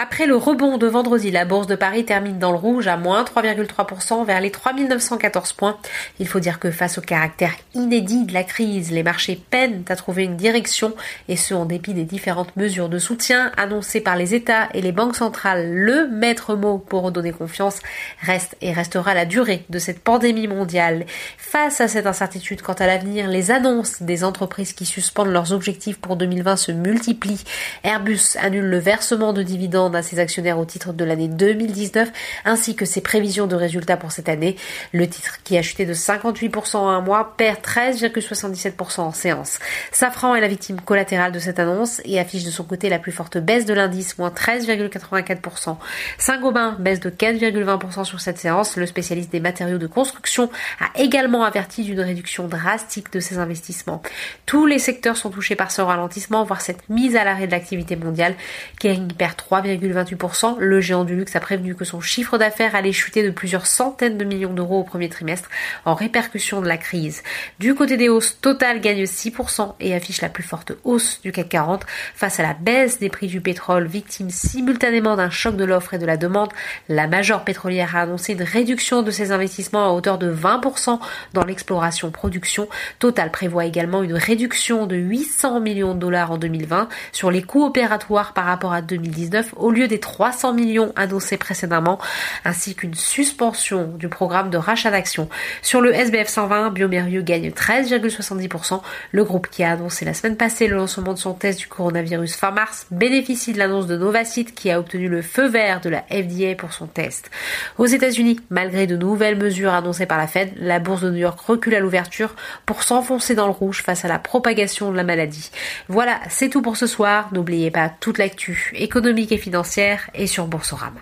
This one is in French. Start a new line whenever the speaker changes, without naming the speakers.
Après le rebond de vendredi, la bourse de Paris termine dans le rouge à moins 3,3% vers les 3914 points. Il faut dire que face au caractère inédit de la crise, les marchés peinent à trouver une direction et ce en dépit des différentes mesures de soutien annoncées par les États et les banques centrales. Le maître mot pour redonner confiance reste et restera la durée de cette pandémie mondiale. Face à cette incertitude quant à l'avenir, les annonces des entreprises qui suspendent leurs objectifs pour 2020 se multiplient. Airbus annule le versement de dividendes à ses actionnaires au titre de l'année 2019 ainsi que ses prévisions de résultats pour cette année. Le titre qui a chuté de 58% en un mois perd 13,77% en séance. Safran est la victime collatérale de cette annonce et affiche de son côté la plus forte baisse de l'indice, moins 13,84%. Saint-Gobain baisse de 4,20% sur cette séance. Le spécialiste des matériaux de construction a également averti d'une réduction drastique de ses investissements. Tous les secteurs sont touchés par ce ralentissement, voire cette mise à l'arrêt de l'activité mondiale. Kering perd 3, 28%. Le géant du luxe a prévenu que son chiffre d'affaires allait chuter de plusieurs centaines de millions d'euros au premier trimestre en répercussion de la crise. Du côté des hausses, Total gagne 6% et affiche la plus forte hausse du CAC 40 face à la baisse des prix du pétrole victime simultanément d'un choc de l'offre et de la demande. La major pétrolière a annoncé une réduction de ses investissements à hauteur de 20% dans l'exploration-production. Total prévoit également une réduction de 800 millions de dollars en 2020 sur les coûts opératoires par rapport à 2019 au lieu des 300 millions annoncés précédemment, ainsi qu'une suspension du programme de rachat d'actions. Sur le SBF 120, Biomérieux gagne 13,70%. Le groupe qui a annoncé la semaine passée le lancement de son test du coronavirus fin mars bénéficie de l'annonce de Novacite qui a obtenu le feu vert de la FDA pour son test. Aux États-Unis, malgré de nouvelles mesures annoncées par la Fed, la bourse de New York recule à l'ouverture pour s'enfoncer dans le rouge face à la propagation de la maladie. Voilà, c'est tout pour ce soir. N'oubliez pas toute l'actu économique et financière et sur Boursorama.